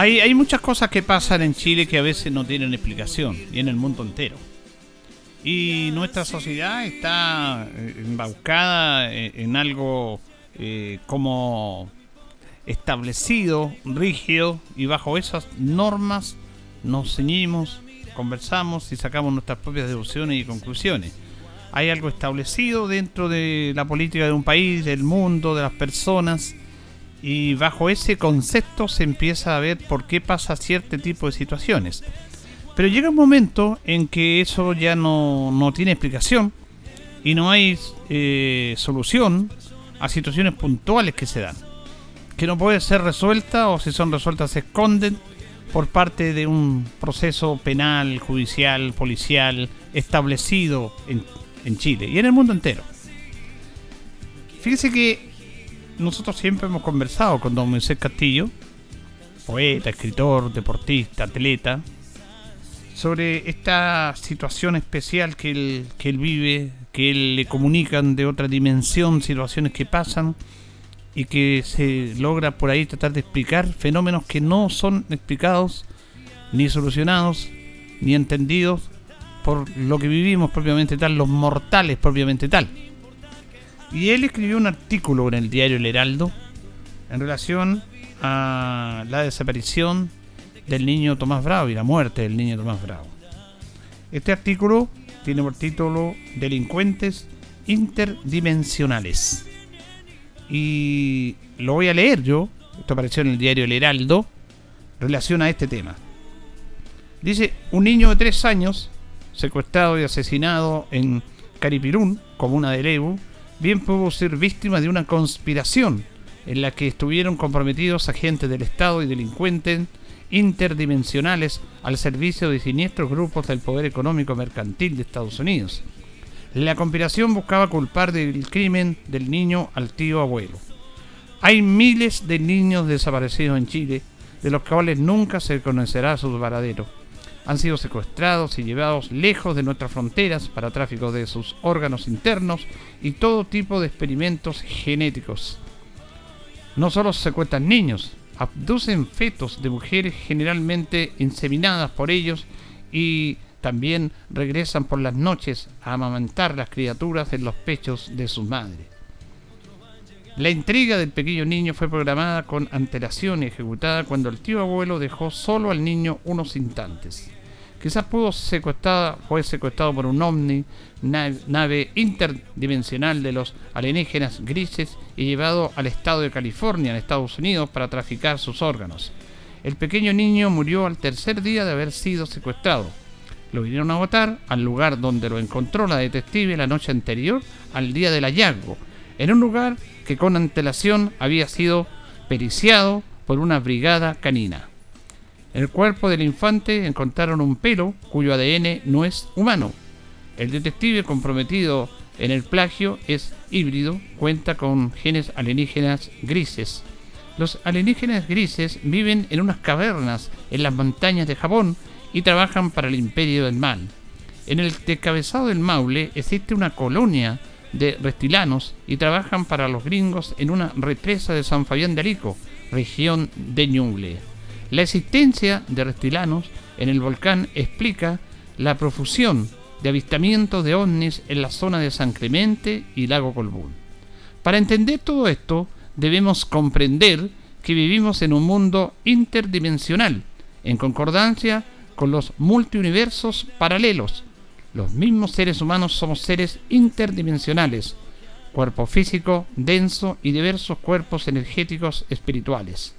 Hay, hay muchas cosas que pasan en Chile que a veces no tienen explicación y en el mundo entero. Y nuestra sociedad está eh, embaucada en, en algo eh, como establecido, rígido, y bajo esas normas nos ceñimos, conversamos y sacamos nuestras propias deducciones y conclusiones. Hay algo establecido dentro de la política de un país, del mundo, de las personas, y bajo ese concepto se empieza a ver por qué pasa cierto tipo de situaciones. Pero llega un momento en que eso ya no, no tiene explicación y no hay eh, solución a situaciones puntuales que se dan. Que no puede ser resuelta o si son resueltas se esconden por parte de un proceso penal, judicial, policial establecido en, en Chile y en el mundo entero. Fíjese que nosotros siempre hemos conversado con don Moisés Castillo, poeta, escritor, deportista, atleta, sobre esta situación especial que él, que él vive, que él le comunican de otra dimensión, situaciones que pasan y que se logra por ahí tratar de explicar fenómenos que no son explicados, ni solucionados, ni entendidos por lo que vivimos propiamente tal, los mortales propiamente tal. Y él escribió un artículo en el diario El Heraldo en relación a la desaparición del niño Tomás Bravo y la muerte del niño Tomás Bravo. Este artículo tiene por título Delincuentes interdimensionales. Y lo voy a leer yo, esto apareció en el diario El Heraldo, relación a este tema. Dice, un niño de tres años, secuestrado y asesinado en Caripirún, comuna de Lebu, bien pudo ser víctima de una conspiración en la que estuvieron comprometidos agentes del Estado y delincuentes interdimensionales al servicio de siniestros grupos del poder económico mercantil de Estados Unidos. La conspiración buscaba culpar del crimen del niño al tío abuelo. Hay miles de niños desaparecidos en Chile, de los cuales nunca se conocerá su paradero. Han sido secuestrados y llevados lejos de nuestras fronteras para tráfico de sus órganos internos y todo tipo de experimentos genéticos. No solo se secuestran niños, abducen fetos de mujeres generalmente inseminadas por ellos y también regresan por las noches a amamantar las criaturas en los pechos de sus madres. La intriga del pequeño niño fue programada con antelación y ejecutada cuando el tío abuelo dejó solo al niño unos instantes. Quizás pudo secuestrada, fue secuestrado por un ovni, nave, interdimensional de los alienígenas grises y llevado al estado de California, en Estados Unidos, para traficar sus órganos. El pequeño niño murió al tercer día de haber sido secuestrado. Lo vinieron a botar al lugar donde lo encontró la detective la noche anterior al día del hallazgo, en un lugar que con antelación había sido periciado por una brigada canina. En el cuerpo del infante encontraron un pelo cuyo ADN no es humano. El detective comprometido en el plagio es híbrido, cuenta con genes alienígenas grises. Los alienígenas grises viven en unas cavernas en las montañas de Japón y trabajan para el imperio del mal. En el descabezado del Maule existe una colonia de reptilanos y trabajan para los gringos en una represa de San Fabián de Arico, región de Ñuble. La existencia de reptilanos en el volcán explica la profusión de avistamientos de ovnis en la zona de San Clemente y Lago Colbún. Para entender todo esto, debemos comprender que vivimos en un mundo interdimensional, en concordancia con los multiuniversos paralelos. Los mismos seres humanos somos seres interdimensionales, cuerpo físico, denso y diversos cuerpos energéticos espirituales.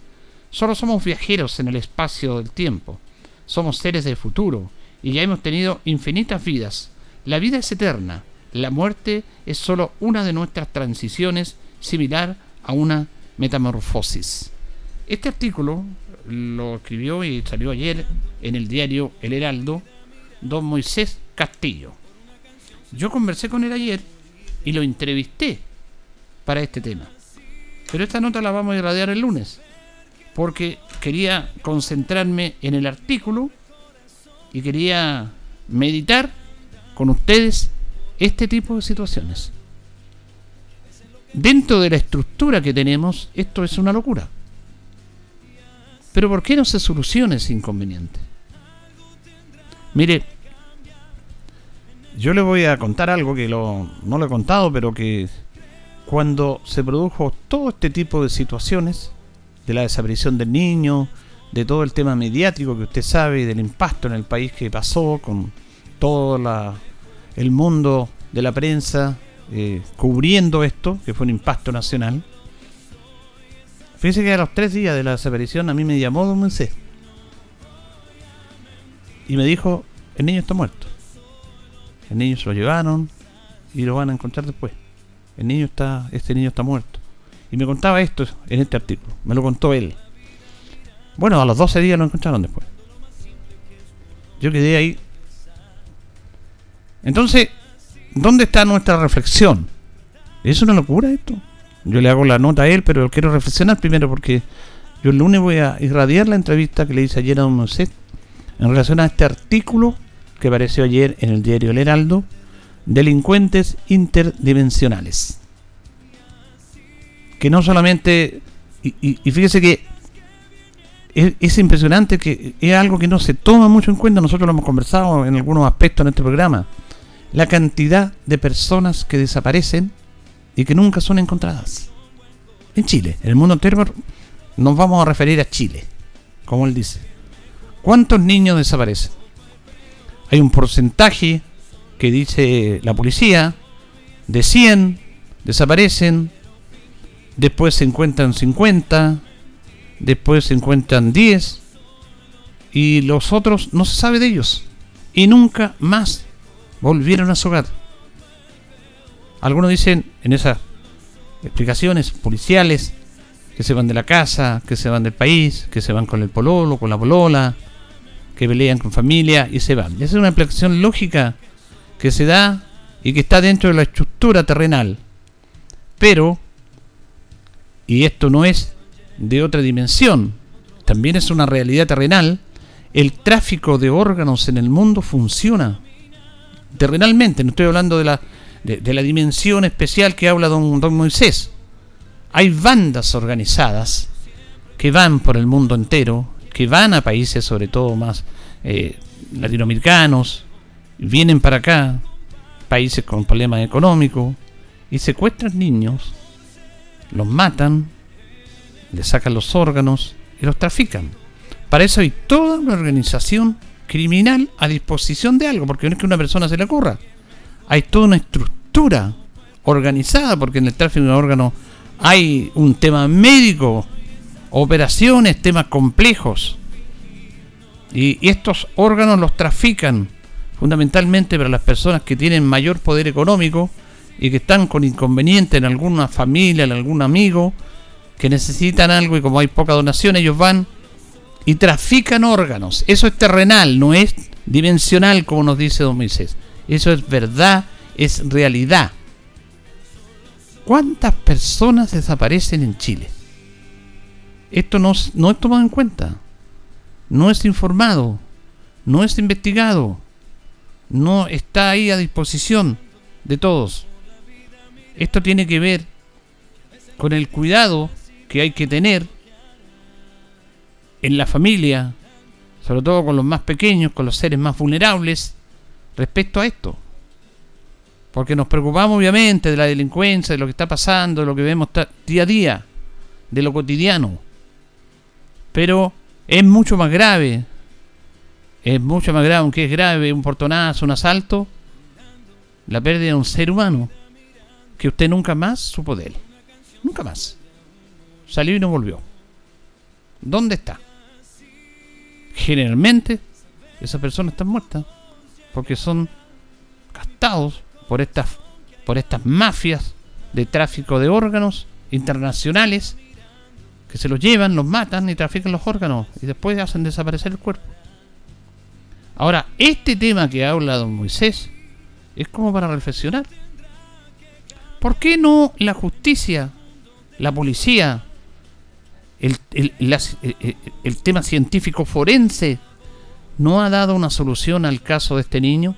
Solo somos viajeros en el espacio del tiempo. Somos seres del futuro y ya hemos tenido infinitas vidas. La vida es eterna. La muerte es solo una de nuestras transiciones similar a una metamorfosis. Este artículo lo escribió y salió ayer en el diario El Heraldo don Moisés Castillo. Yo conversé con él ayer y lo entrevisté para este tema. Pero esta nota la vamos a irradiar el lunes, porque quería concentrarme en el artículo y quería meditar con ustedes este tipo de situaciones. Dentro de la estructura que tenemos, esto es una locura. Pero ¿por qué no se soluciona ese inconveniente? Mire, yo le voy a contar algo que lo, no lo he contado, pero que cuando se produjo todo este tipo de situaciones, de la desaparición del niño, de todo el tema mediático que usted sabe y del impacto en el país que pasó con todo el mundo de la prensa eh, cubriendo esto, que fue un impacto nacional. Fíjense que a los tres días de la desaparición a mí me llamó Don Moisés y me dijo, el niño está muerto. El niño se lo llevaron y lo van a encontrar después. El niño está, este niño está muerto. Y me contaba esto en este artículo, me lo contó él. Bueno, a los 12 días lo encontraron después. Yo quedé ahí. Entonces, ¿dónde está nuestra reflexión? ¿Es una locura esto? Yo le hago la nota a él, pero quiero reflexionar primero porque yo el lunes voy a irradiar la entrevista que le hice ayer a Don Moset en relación a este artículo que apareció ayer en el diario El Heraldo, Delincuentes Interdimensionales. Que no solamente... Y, fíjese que es, impresionante que es algo que no se toma mucho en cuenta, nosotros lo hemos conversado en algunos aspectos en este programa, la cantidad de personas que desaparecen y que nunca son encontradas. En Chile, en el mundo entero nos vamos a referir a Chile, como él dice. ¿Cuántos niños desaparecen? Hay un porcentaje que dice la policía, de 100 desaparecen, después se encuentran 50, después se encuentran 10 y los otros no se sabe de ellos y nunca más volvieron a su hogar. Algunos dicen en esas explicaciones policiales que se van de la casa, que se van del país, que se van con el pololo, con la polola, que pelean con familia y se van. esa es una explicación lógica que se da y que está dentro de la estructura terrenal. Pero, y esto no es de otra dimensión, también es una realidad terrenal, el tráfico de órganos en el mundo funciona terrenalmente, no estoy hablando de la, de, la dimensión especial que habla don, don Moisés. Hay bandas organizadas que van por el mundo entero, que van a países sobre todo más eh, latinoamericanos, vienen para acá, países con problemas económicos, y secuestran niños, los matan, le sacan los órganos y los trafican. Para eso hay toda una organización criminal a disposición de algo, porque no es que una persona se le ocurra. Hay toda una estructura organizada, porque en el tráfico de órganos hay un tema médico, operaciones, temas complejos. Y, estos órganos los trafican fundamentalmente para las personas que tienen mayor poder económico y que están con inconveniente en alguna familia, en algún amigo, que necesitan algo y como hay poca donación, ellos van y trafican órganos. Eso es terrenal, no es dimensional como nos dice Don Moisés. Eso es verdad, es realidad. ¿Cuántas personas desaparecen en Chile? Esto no, no es tomado en cuenta, no es informado, no es investigado, no está ahí a disposición de todos. Esto tiene que ver con el cuidado que hay que tener en la familia, sobre todo con los más pequeños, con los seres más vulnerables, respecto a esto. Porque nos preocupamos obviamente de la delincuencia, de lo que está pasando, de lo que vemos día a día, de lo cotidiano. Pero es mucho más grave, es mucho más grave, aunque es grave un portonazo, un asalto, la pérdida de un ser humano que usted nunca más supo de él. Nunca más. Salió y no volvió. ¿Dónde está? Generalmente, esas personas están muertas porque son gastados por estas, por estas mafias de tráfico de órganos internacionales que se los llevan, los matan y trafican los órganos y después hacen desaparecer el cuerpo. Ahora, este tema que habla don Moisés es como para reflexionar. ¿Por qué no la justicia, la policía, el, el- el- el- el tema científico forense no ha dado una solución al caso de este niño?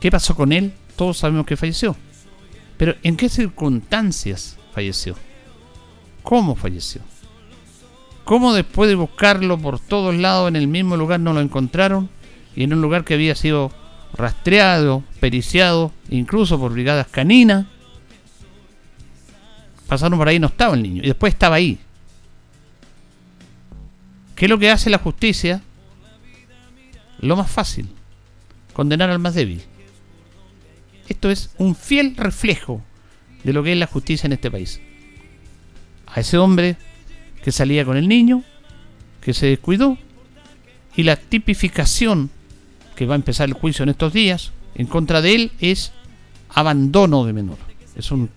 ¿Qué pasó con él? Todos sabemos que falleció. Pero ¿en qué circunstancias falleció? ¿Cómo falleció? ¿Cómo después de buscarlo por todos lados en el mismo lugar no lo encontraron? Y en un lugar que había sido rastreado, periciado, incluso por brigadas caninas. Pasaron por ahí y no estaba el niño. Y después estaba ahí. ¿Qué es lo que hace la justicia? Lo más fácil. Condenar al más débil. Esto es un fiel reflejo de lo que es la justicia en este país. A ese hombre que salía con el niño, que se descuidó, y la tipificación que va a empezar el juicio en estos días en contra de él es abandono de menor. Es un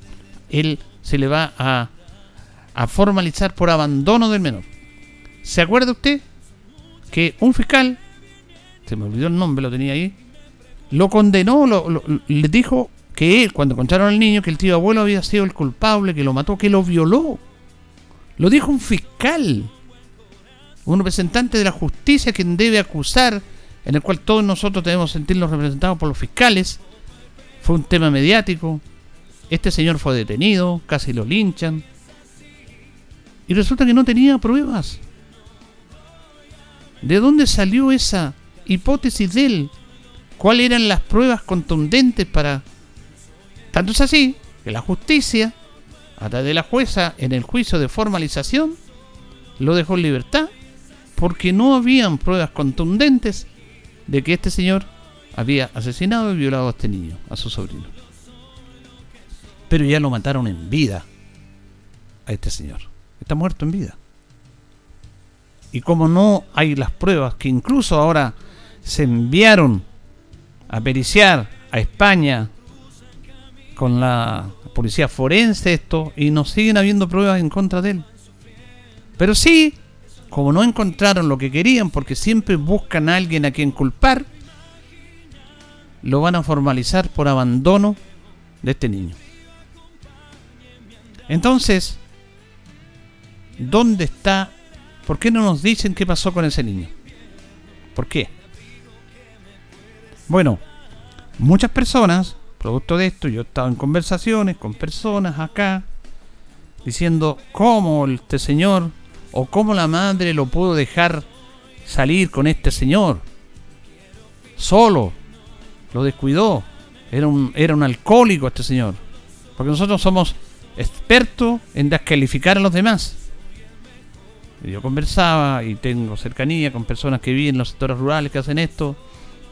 él se le va a, formalizar por abandono del menor. ¿Se acuerda usted que un fiscal, se me olvidó el nombre, lo tenía ahí, lo condenó, lo- lo- le dijo que él, cuando encontraron al niño, que el tío abuelo había sido el culpable, que lo mató, que lo violó. Lo dijo un fiscal, un representante de la justicia quien debe acusar, en el cual todos nosotros debemos sentirnos representados por los fiscales. Fue un tema mediático. Este señor fue detenido, casi lo linchan. Y resulta que no tenía pruebas. ¿De dónde salió esa hipótesis de él? ¿Cuáles eran las pruebas contundentes para... Tanto es así que la justicia, a través de la jueza, en el juicio de formalización, lo dejó en libertad porque no habían pruebas contundentes de que este señor había asesinado y violado a este niño, a su sobrino. Pero ya lo mataron en vida a este señor. Está muerto en vida. Y como no hay las pruebas que incluso ahora se enviaron a periciar a España con la policía forense esto y no siguen habiendo pruebas en contra de él. Pero sí, como no encontraron lo que querían porque siempre buscan a alguien a quien culpar, lo van a formalizar por abandono de este niño. Entonces, ¿dónde está? ¿Por qué no nos dicen qué pasó con ese niño? ¿Por qué? Bueno, muchas personas, producto de esto, yo he estado en conversaciones con personas acá, diciendo cómo este señor o cómo la madre lo pudo dejar salir con este señor. Solo, lo descuidó. Era un, era un alcohólico este señor. Porque nosotros somos expertos en descalificar a los demás. Yo conversaba y tengo cercanía con personas que viven en los sectores rurales que hacen esto.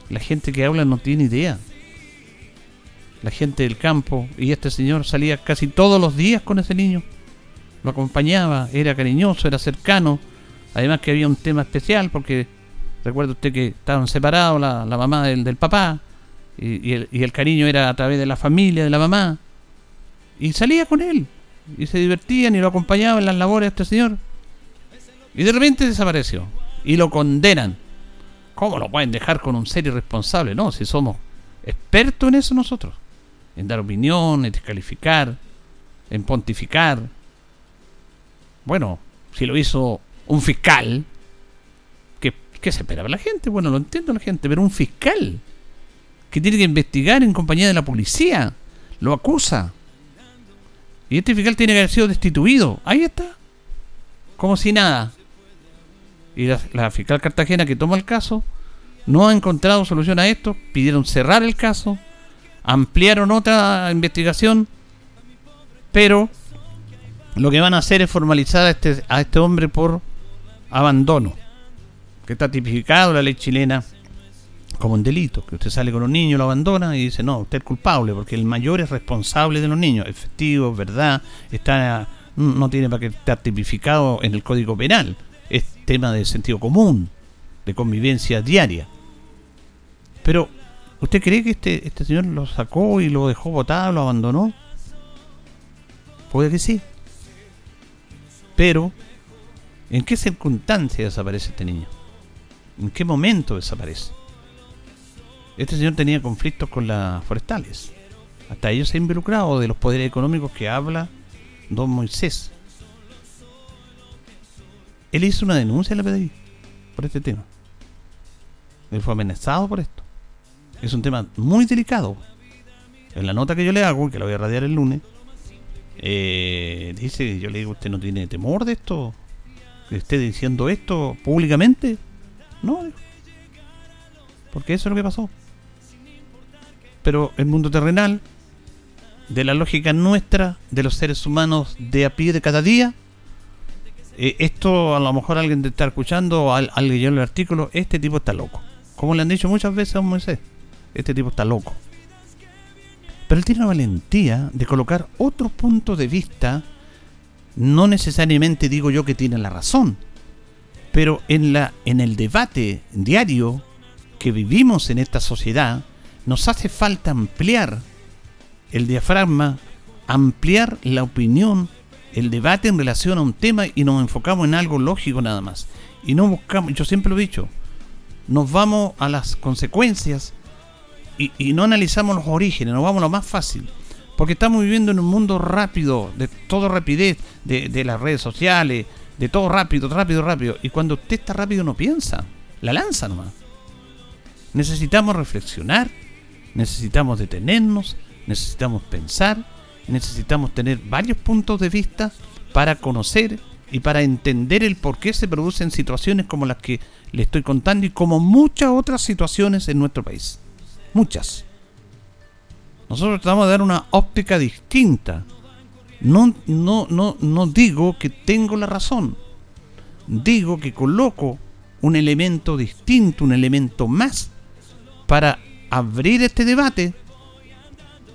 La gente que habla no tiene idea. La gente del campo. Y este señor salía casi todos los días con ese niño. Lo acompañaba, era cariñoso, era cercano. Además que había un tema especial porque recuerda usted que estaban separados la, la mamá del, del papá. Y, el, y el cariño era a través de la familia, de la mamá. Y salía con él. Y se divertían y lo acompañaban en las labores de este señor. Y de repente desapareció. Y lo condenan. ¿Cómo lo pueden dejar con un ser irresponsable? No, si somos expertos en eso nosotros. En dar opinión, en descalificar, en pontificar. Bueno, si lo hizo un fiscal, ¿qué, qué se esperaba la gente? Bueno, lo entiendo la gente, pero un fiscal que tiene que investigar en compañía de la policía, lo acusa. Y este fiscal tiene que haber sido destituido. Ahí está. Como si nada. Y la, la fiscal Cartagena que toma el caso no ha encontrado solución a esto. Pidieron cerrar el caso. Ampliaron otra investigación. Pero lo que van a hacer es formalizar a este, a este hombre por abandono. Que está tipificado en la ley chilena como un delito. Que usted sale con un niño, lo abandona y dice, no, usted es culpable porque el mayor es responsable de los niños. Efectivo, verdad, está no tiene para que estar tipificado en el Código Penal. Es tema de sentido común, de convivencia diaria. Pero, ¿usted cree que este, este señor lo sacó y lo dejó botado, lo abandonó? Puede que sí. Pero, ¿en qué circunstancia desaparece este niño? ¿En qué momento desaparece? Este señor tenía conflictos con las forestales. Hasta ellos se ha involucrado de los poderes económicos que habla don Moisés. Él hizo una denuncia en la PDI por este tema. Él fue amenazado por esto. Es un tema muy delicado. En la nota que yo le hago, que la voy a radiar el lunes, eh, dice, yo le digo, ¿usted no tiene temor de esto? ¿Que esté diciendo esto públicamente? No, porque eso es lo que pasó. Pero el mundo terrenal de la lógica nuestra, de los seres humanos de a pie de cada día. Eh, esto a lo mejor alguien te está escuchando, al, alguien el artículo, este tipo está loco. Como le han dicho muchas veces a Moisés, este tipo está loco. Pero él tiene la valentía de colocar otro punto de vista, no necesariamente digo yo que tiene la razón, pero en, la, en el debate diario que vivimos en esta sociedad, nos hace falta ampliar el diafragma, ampliar la opinión, el debate en relación a un tema y nos enfocamos en algo lógico nada más. Y no buscamos, yo siempre lo he dicho, nos vamos a las consecuencias y, no analizamos los orígenes, nos vamos a lo más fácil. Porque estamos viviendo en un mundo rápido, de todo rapidez, de, de las redes sociales, de todo rápido, rápido, rápido. Y cuando usted está rápido no piensa, la lanza nomás. Necesitamos reflexionar, necesitamos detenernos, necesitamos pensar, necesitamos tener varios puntos de vista para conocer y para entender el por qué se producen situaciones como las que le estoy contando y como muchas otras situaciones en nuestro país. Muchas. Nosotros tratamos de dar una óptica distinta. No, no, no, no digo que tengo la razón. Digo que coloco un elemento distinto, un elemento más, para abrir este debate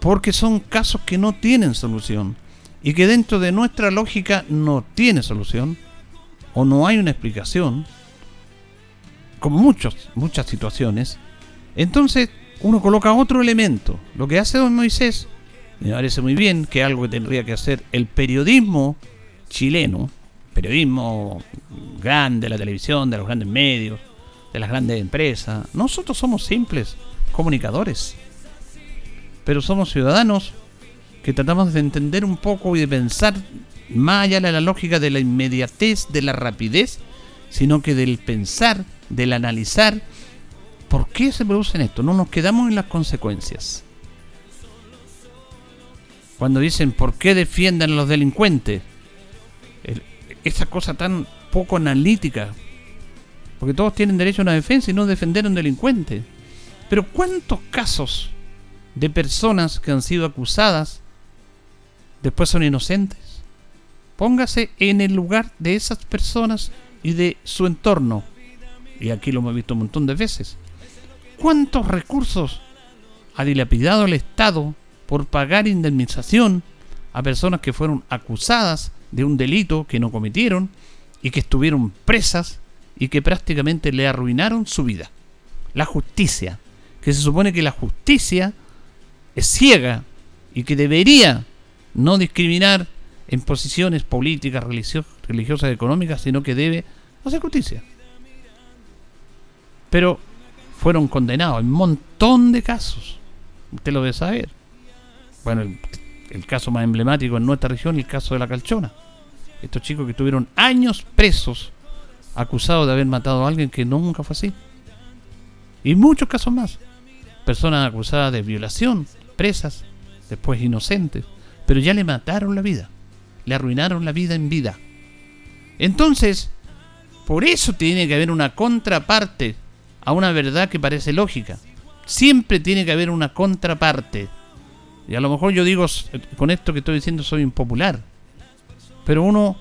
porque son casos que no tienen solución y que dentro de nuestra lógica no tiene solución o no hay una explicación, como muchos, muchas situaciones, entonces uno coloca otro elemento. Lo que hace don Moisés, me parece muy bien, que es algo que tendría que hacer el periodismo chileno, periodismo grande, de la televisión, de los grandes medios, de las grandes empresas. Nosotros somos simples comunicadores pero somos ciudadanos que tratamos de entender un poco y de pensar más allá de la lógica de la inmediatez, de la rapidez, sino que del pensar, del analizar por qué se producen esto. No nos quedamos en las consecuencias. Cuando dicen por qué defiendan a los delincuentes, esa cosa tan poco analítica, porque todos tienen derecho a una defensa y no defender a un delincuente. Pero ¿cuántos casos de personas que han sido acusadas después son inocentes. Póngase en el lugar de esas personas y de su entorno. Y aquí lo hemos visto un montón de veces. ¿Cuántos recursos ha dilapidado el Estado por pagar indemnización a personas que fueron acusadas de un delito que no cometieron y que estuvieron presas y que prácticamente le arruinaron su vida? La justicia, que se supone que la justicia es ciega y que debería no discriminar en posiciones políticas, religiosas, económicas, sino que debe hacer justicia. Pero fueron condenados en un montón de casos. Usted lo debe saber. Bueno, el, caso más emblemático en nuestra región el caso de la calchona. Estos chicos que tuvieron años presos acusados de haber matado a alguien que nunca fue así. Y muchos casos más. Personas acusadas de violación, presas, después inocentes, pero ya le mataron la vida. Le arruinaron la vida en vida. Entonces, por eso tiene que haber una contraparte a una verdad que parece lógica. Siempre tiene que haber una contraparte. Y a lo mejor yo digo, con esto que estoy diciendo soy impopular. Pero uno,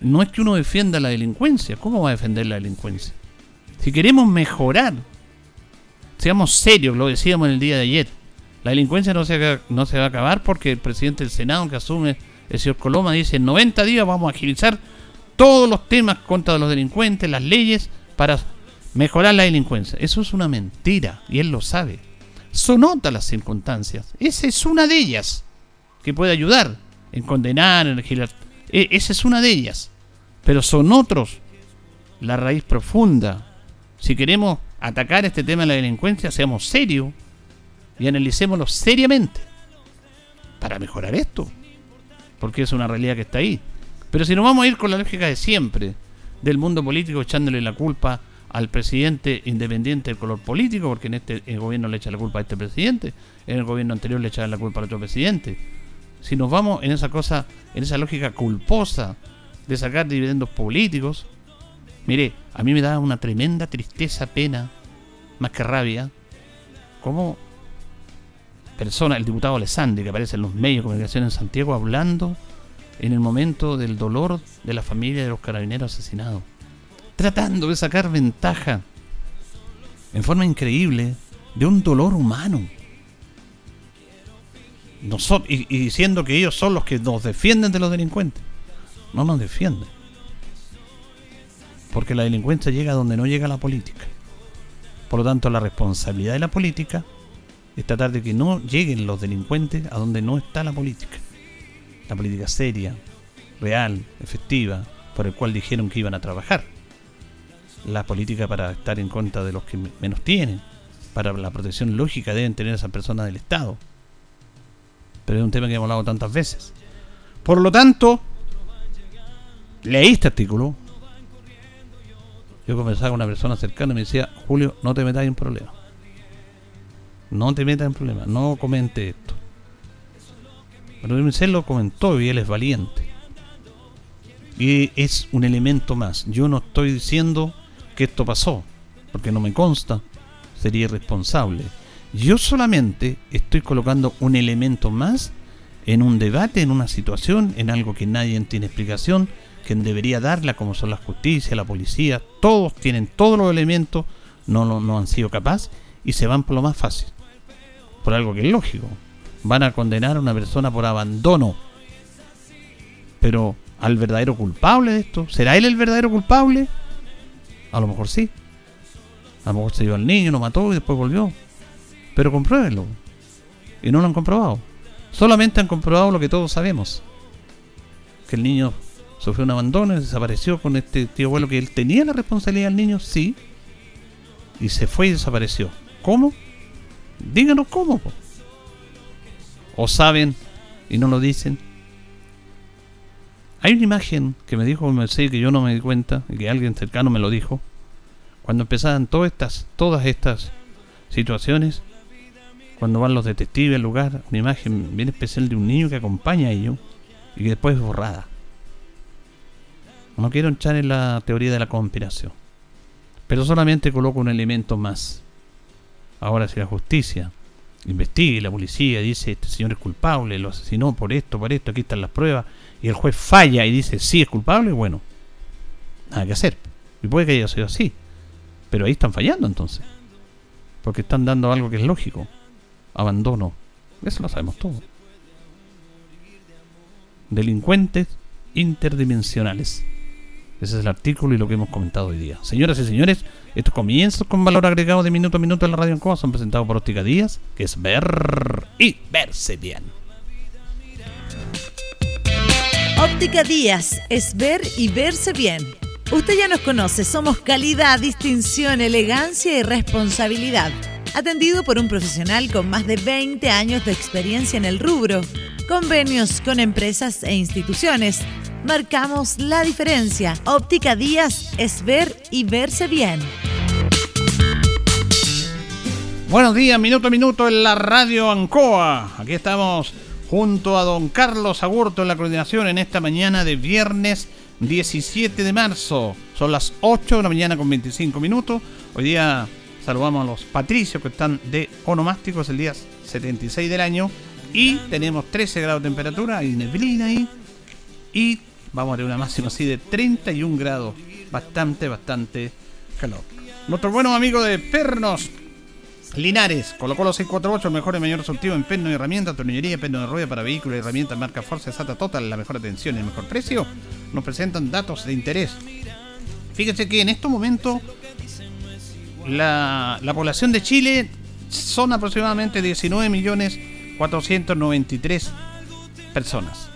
no es que uno defienda la delincuencia. ¿Cómo va a defender la delincuencia? Si queremos mejorar, seamos serios, lo decíamos en el día de ayer. La delincuencia no se, no se va a acabar porque el presidente del Senado que asume, el señor Coloma, dice en 90 días vamos a agilizar todos los temas contra los delincuentes, las leyes, para mejorar la delincuencia. Eso es una mentira y él lo sabe. Son otras las circunstancias. Esa es una de ellas que puede ayudar en condenar, en legislar. E, esa es una de ellas. Pero son otros la raíz profunda. Si queremos atacar este tema de la delincuencia, seamos serios y analicémoslo seriamente para mejorar esto. Porque es una realidad que está ahí. Pero si nos vamos a ir con la lógica de siempre, del mundo político echándole la culpa al presidente independiente del color político, porque en este gobierno le echa la culpa a este presidente, en el gobierno anterior le echaban la culpa al otro presidente. Si nos vamos en esa cosa, en esa lógica culposa de sacar dividendos políticos, mire, a mí me da una tremenda tristeza, pena, más que rabia, como persona, el diputado Alessandri, que aparece en los medios de comunicación en Santiago, hablando en el momento del dolor de la familia de los carabineros asesinados. Tratando de sacar ventaja en forma increíble de un dolor humano. y, diciendo que ellos son los que nos defienden de los delincuentes. No nos defienden. Porque la delincuencia llega donde no llega la política. Por lo tanto, la responsabilidad de la política es tratar de que no lleguen los delincuentes a donde no está la política la política seria, real, efectiva, por el cual dijeron que iban a trabajar. La política para estar en contra de los que menos tienen, para la protección lógica deben tener esas personas del Estado. Pero es un tema que hemos hablado tantas veces. Por lo tanto, leí este artículo. Yo conversaba con una persona cercana y me decía, Julio, no te metas en problema. No te metas en problema, no comente esto. Pero se lo comentó y él es valiente. Y es un elemento más. Yo no estoy diciendo que esto pasó, porque no me consta, sería irresponsable. Yo solamente estoy colocando un elemento más en un debate, en una situación, en algo que nadie tiene explicación, que debería darla, como son la justicia, la policía, todos tienen todos los elementos, no, no, no han sido capaces y se van por lo más fácil, por algo que es lógico van a condenar a una persona por abandono. Pero al verdadero culpable de esto, ¿será él el verdadero culpable? A lo mejor sí. A lo mejor se dio al niño, lo mató y después volvió. Pero compruébenlo. Y no lo han comprobado. Solamente han comprobado lo que todos sabemos. Que el niño sufrió un abandono desapareció con este tío abuelo que él tenía la responsabilidad del niño, sí. Y se fue y desapareció. ¿Cómo? Díganos cómo o saben y no lo dicen. Hay una imagen que me dijo un que yo no me di cuenta, y que alguien cercano me lo dijo, cuando empezaban todas estas, todas estas situaciones, cuando van los detectives al lugar, una imagen bien especial de un niño que acompaña a ellos y que después es borrada. No quiero echar en la teoría de la conspiración, pero solamente coloco un elemento más. Ahora si la justicia investigue la policía, dice este señor es culpable, lo asesinó por esto, por esto, aquí están las pruebas, y el juez falla y dice sí es culpable, bueno, nada que hacer. Y puede que haya sido así. Pero ahí están fallando entonces. Porque están dando algo que es lógico. Abandono. Eso lo sabemos todo. Delincuentes interdimensionales. Ese es el artículo y lo que hemos comentado hoy día. Señoras y señores, estos comienzos con valor agregado de minuto a minuto en la radio en Coa son presentados por Óptica Díaz, que es ver y verse bien. Óptica Díaz es ver y verse bien. Usted ya nos conoce, somos calidad, distinción, elegancia y responsabilidad. Atendido por un profesional con más de 20 años de experiencia en el rubro. Convenios con empresas e instituciones marcamos la diferencia. Óptica Díaz es ver y verse bien. Buenos días, minuto a minuto en la radio Ancoa. Aquí estamos junto a don Carlos Agurto en la coordinación en esta mañana de viernes 17 de marzo. Son las 8 de la mañana con 25 minutos. Hoy día saludamos a los patricios que están de onomásticos el día 76 del año. Y tenemos 13 grados de temperatura, hay neblina ahí. Y vamos a tener una máxima así de 31 grados. Bastante, bastante calor. Nuestro buenos amigos de Pernos Linares, colocó los 648, el mejor y mayor surtido en perno y herramientas, tornillería, perno de rueda para vehículos y herramientas marca Forza Sata Total, la mejor atención y el mejor precio. Nos presentan datos de interés. Fíjense que en estos momentos la, la población de Chile son aproximadamente 19 millones 493 personas.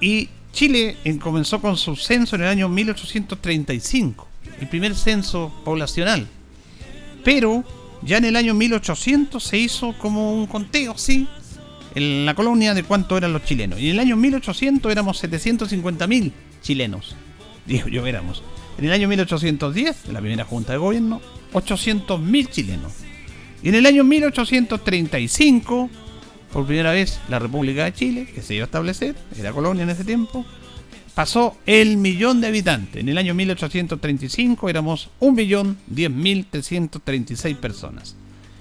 Y Chile comenzó con su censo en el año 1835, el primer censo poblacional. Pero ya en el año 1800 se hizo como un conteo, sí, en la colonia de cuánto eran los chilenos. Y en el año 1800 éramos 750.000 chilenos. Digo, yo éramos. En el año 1810, en la primera junta de gobierno, 800.000 chilenos. Y en el año 1835, por primera vez, la República de Chile, que se iba a establecer, era colonia en ese tiempo, pasó el millón de habitantes. En el año 1835 éramos 1.010.336 personas.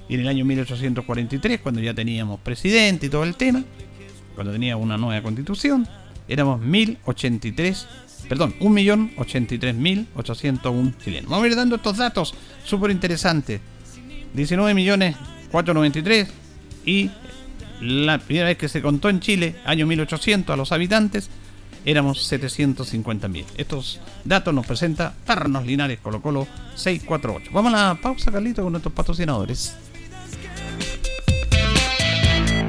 Y en el año 1843, cuando ya teníamos presidente y todo el tema, cuando teníamos una nueva constitución, éramos 1.083, perdón, 1.083.801 chilenos. Vamos a ir dando estos datos súper interesantes. 19.493 y la primera vez que se contó en Chile, año 1800, a los habitantes, éramos 750.000. Estos datos nos presenta Tarnos Linares Colo Colo 648. Vamos a la pausa, Carlito, con nuestros patrocinadores.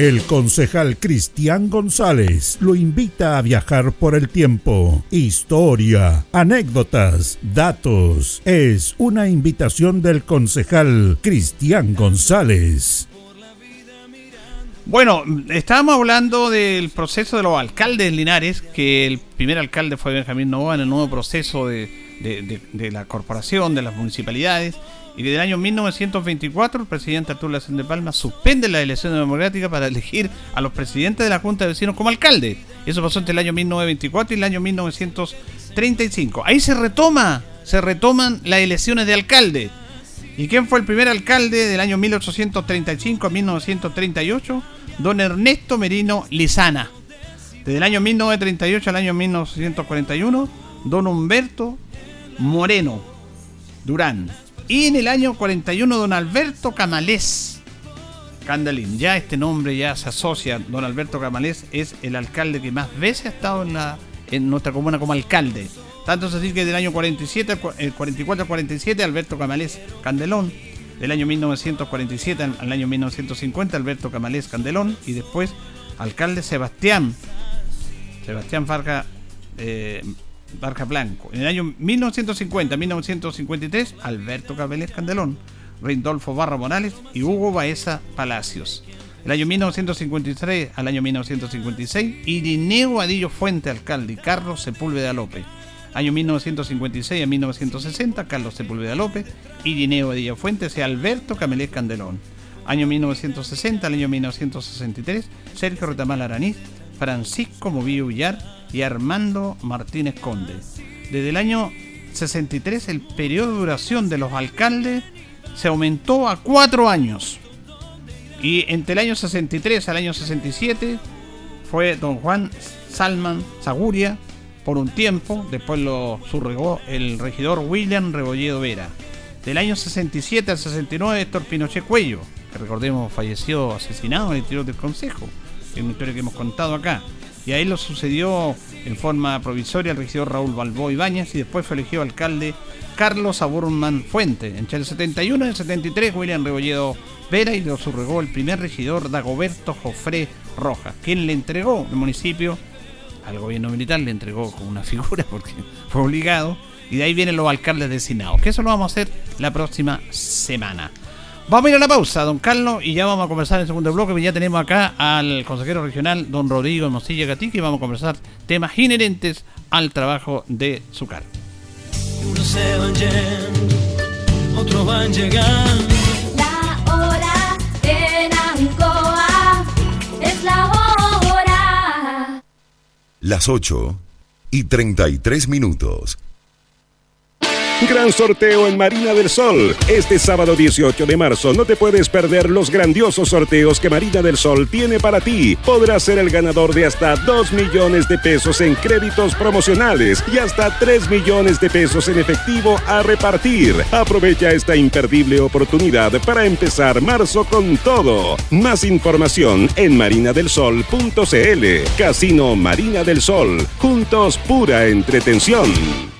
El concejal Cristian González lo invita a viajar por el tiempo. Historia, anécdotas, datos. Es una invitación del concejal Cristian González. Bueno, estábamos hablando del proceso de los alcaldes Linares, que el primer alcalde fue Benjamín Novoa en el nuevo proceso de, la corporación, de las municipalidades, y desde el año 1924 el presidente Arturo de Palma suspende la elección democrática para elegir a los presidentes de la Junta de Vecinos como alcalde. Eso pasó entre el año 1924 y el año 1935. Ahí se retoma, se retoman las elecciones de alcalde. ¿Y quién fue el primer alcalde del año 1835 a 1938? don Ernesto Merino Lizana. Desde el año 1938 al año 1941, don Humberto Moreno Durán. Y en el año 41, don Alberto Camalés Candalín. Ya este nombre ya se asocia. Don Alberto Camalés es el alcalde que más veces ha estado en, la, en nuestra comuna como alcalde. Tanto es así que del año 47, el 44 al 47, Alberto Camalés Candelón del año 1947 al año 1950, Alberto Camalés Candelón, y después alcalde Sebastián, Sebastián Farca, eh, Blanco. En el año 1950-1953, Alberto Camalés Candelón, Rindolfo Barra Morales y Hugo Baeza Palacios. El año 1953 al año 1956, Irineo Adillo Fuente, alcalde, y Carlos Sepúlveda López año 1956 a 1960, Carlos Sepúlveda López, Irineo Edilla Fuentes y Alberto Camelés Candelón. Año 1960 al año 1963, Sergio Retamal Araniz, Francisco Movillo Villar y Armando Martínez Conde. Desde el año 63 el periodo de duración de los alcaldes se aumentó a cuatro años. Y entre el año 63 al año 67 fue don Juan Salman Zaguria, por un tiempo, después lo surregó el regidor William Rebolledo Vera. Del año 67 al 69, Héctor Pinochet Cuello, que recordemos falleció asesinado en el interior del Consejo, es una historia que hemos contado acá. Y ahí lo sucedió en forma provisoria el regidor Raúl Balbó Ibáñez y después fue elegido alcalde Carlos Aburman Fuente. Entre el 71 y el 73, William Rebolledo Vera y lo surregó el primer regidor Dagoberto Jofré Rojas, quien le entregó el municipio al gobierno militar, le entregó como una figura porque fue obligado. Y de ahí vienen los alcaldes designados. Que eso lo vamos a hacer la próxima semana. Vamos a ir a la pausa, don Carlos, y ya vamos a conversar en el segundo bloque. Ya tenemos acá al consejero regional, don Rodrigo Mosilla Gatica, y vamos a conversar temas inherentes al trabajo de Zucar. Unos se van yendo, otros van llegando. La hora en Ancoa es la hora las 8 y 33 minutos. Gran sorteo en Marina del Sol. Este sábado 18 de marzo no te puedes perder los grandiosos sorteos que Marina del Sol tiene para ti. Podrás ser el ganador de hasta 2 millones de pesos en créditos promocionales y hasta 3 millones de pesos en efectivo a repartir. Aprovecha esta imperdible oportunidad para empezar marzo con todo. Más información en marinadelsol.cl. Casino Marina del Sol. Juntos pura entretención.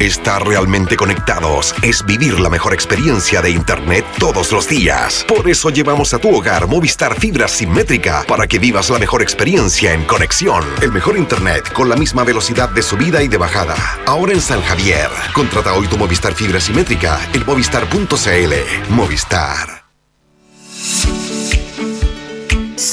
Estar realmente conectados es vivir la mejor experiencia de Internet todos los días. Por eso llevamos a tu hogar Movistar Fibra Simétrica para que vivas la mejor experiencia en conexión. El mejor Internet con la misma velocidad de subida y de bajada. Ahora en San Javier. Contrata hoy tu Movistar Fibra Simétrica en movistar.cl. Movistar.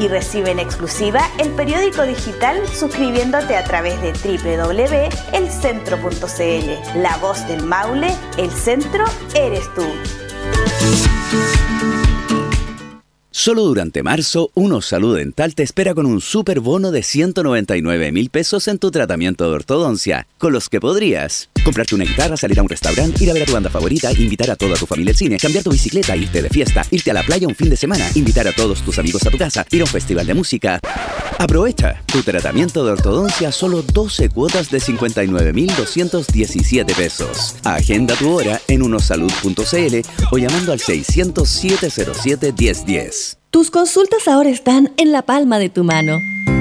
y recibe en exclusiva el periódico digital suscribiéndote a través de www.elcentro.cl. La voz del Maule, el centro eres tú. Solo durante marzo, Uno Salud Dental te espera con un super bono de 199 mil pesos en tu tratamiento de ortodoncia, con los que podrías comprarte una guitarra, salir a un restaurante, ir a ver a tu banda favorita, invitar a toda tu familia al cine, cambiar tu bicicleta, irte de fiesta, irte a la playa un fin de semana, invitar a todos tus amigos a tu casa, ir a un festival de música. Aprovecha tu tratamiento de ortodoncia solo 12 cuotas de 59.217 pesos. Agenda tu hora en unosalud.cl o llamando al 600 707 1010. Tus consultas ahora están en la palma de tu mano.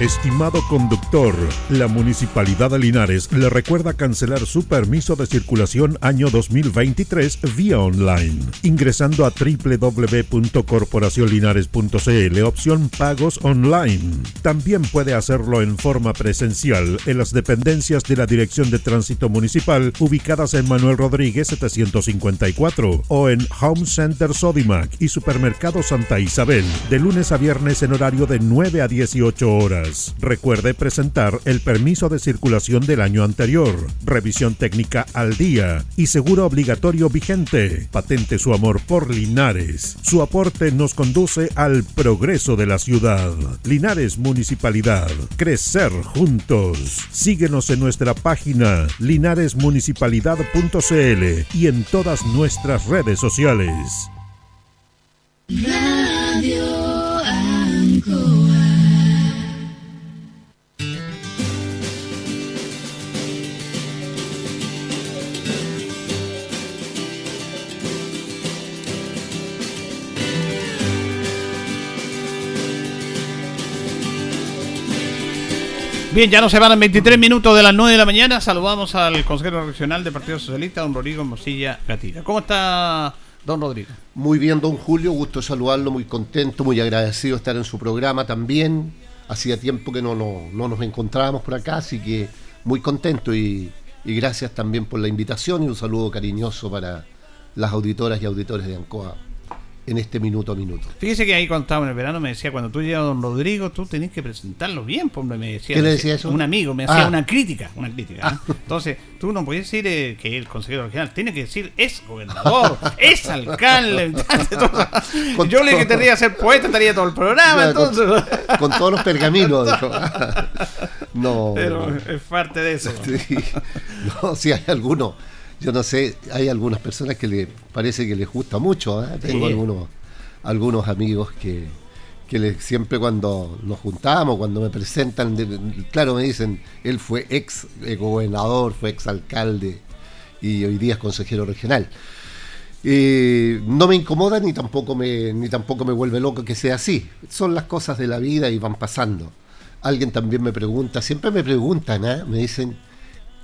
Estimado conductor, la Municipalidad de Linares le recuerda cancelar su permiso de circulación año 2023 vía online, ingresando a www.corporacionlinares.cl opción pagos online. También puede hacerlo en forma presencial en las dependencias de la Dirección de Tránsito Municipal ubicadas en Manuel Rodríguez 754 o en Home Center Sodimac y Supermercado Santa Isabel de lunes a viernes en horario de 9 a 18 horas. Recuerde presentar el permiso de circulación del año anterior, revisión técnica al día y seguro obligatorio vigente. Patente su amor por Linares. Su aporte nos conduce al progreso de la ciudad. Linares Municipalidad. Crecer juntos. Síguenos en nuestra página linaresmunicipalidad.cl y en todas nuestras redes sociales. Radio Bien, ya nos separan 23 minutos de las 9 de la mañana. Saludamos al consejero regional del Partido Socialista, don Rodrigo Mosilla Gatilla. ¿Cómo está, don Rodrigo? Muy bien, don Julio. Gusto saludarlo, muy contento, muy agradecido de estar en su programa también. Hacía tiempo que no, no, no nos encontrábamos por acá, así que muy contento y gracias también por la invitación y un saludo cariñoso para las auditoras y auditores de ANCOA en este minuto a minuto. Fíjese que ahí cuando estaba en el verano me decía, cuando tú llegas a don Rodrigo, tú tenés que presentarlo bien, pues me decía. ¿Qué le decía eso? Un amigo, me hacía Ah. una crítica, una crítica. ¿eh? Entonces, tú no podías decir eh, que el consejero regional, tiene que decir es gobernador, es alcalde. Con Yo le dije que tendría que ser poeta, estaría todo el programa, Ya, entonces. con, todos los pergaminos, dijo. no. Pero es parte de eso. Sí. No, si hay algunos, yo no sé, hay algunas personas que le parece que les gusta mucho. ¿eh? Tengo Sí. algunos, algunos amigos que, que le- siempre cuando nos juntamos, cuando me presentan, de- claro, me dicen, él fue ex eh, gobernador, fue ex alcalde y hoy día es consejero regional. Eh, no me incomoda ni tampoco me, ni tampoco me vuelve loco que sea así. Son las cosas de la vida y van pasando. Alguien también me pregunta, siempre me preguntan, ¿ah? me dicen,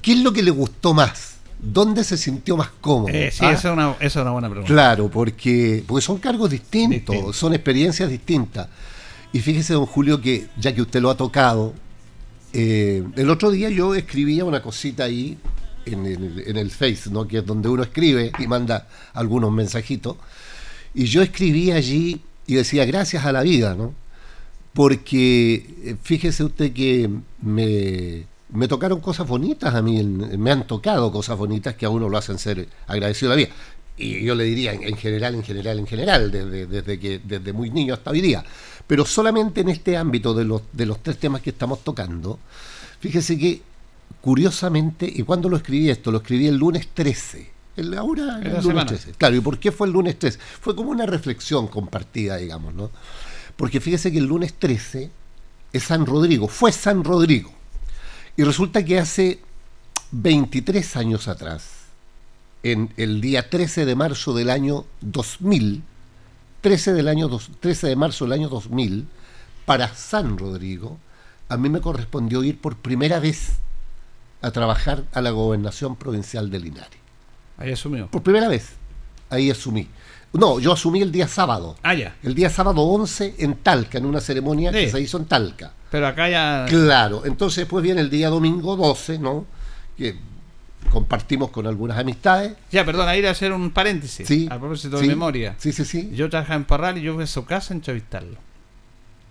¿qué es lo que le gustó más? ¿Dónde se sintió más cómodo? Eh, sí, ¿Ah? esa, es una, esa es una buena pregunta. Claro, porque, porque son cargos distintos, Distinto. son experiencias distintas. Y fíjese, don Julio, que ya que usted lo ha tocado, eh, el otro día yo escribía una cosita ahí en el, en el Face, ¿no? que es donde uno escribe y manda algunos mensajitos. Y yo escribí allí y decía gracias a la vida, ¿no? Porque eh, fíjese usted que me, me tocaron cosas bonitas a mí, me han tocado cosas bonitas que a uno lo hacen ser agradecido a la vida. Y yo le diría en, en general, en general, en general, desde, desde, que, desde muy niño hasta hoy día. Pero solamente en este ámbito de los, de los tres temas que estamos tocando, fíjese que curiosamente, y cuando lo escribí esto, lo escribí el lunes 13, El, ahora, el lunes semana. 13. Claro, ¿y por qué fue el lunes 13? Fue como una reflexión compartida, digamos, ¿no? Porque fíjese que el lunes 13 es San Rodrigo, fue San Rodrigo. Y resulta que hace 23 años atrás, en el día 13 de marzo del año 2000, 13, del año dos- 13 de marzo del año 2000, para San Rodrigo, a mí me correspondió ir por primera vez a trabajar a la gobernación provincial de Linares. Ahí asumió. Por primera vez, ahí asumí. No, yo asumí el día sábado. Ah, ya. El día sábado 11 en Talca, en una ceremonia que se hizo en Talca. Pero acá ya. Claro, entonces después viene el día domingo 12, ¿no? Que compartimos con algunas amistades. Ya, perdón, ahí ir a hacer un paréntesis. Sí, A propósito sí, de memoria. Sí, sí, sí. Yo trabajaba en Parral y yo fui a su casa a entrevistarlo.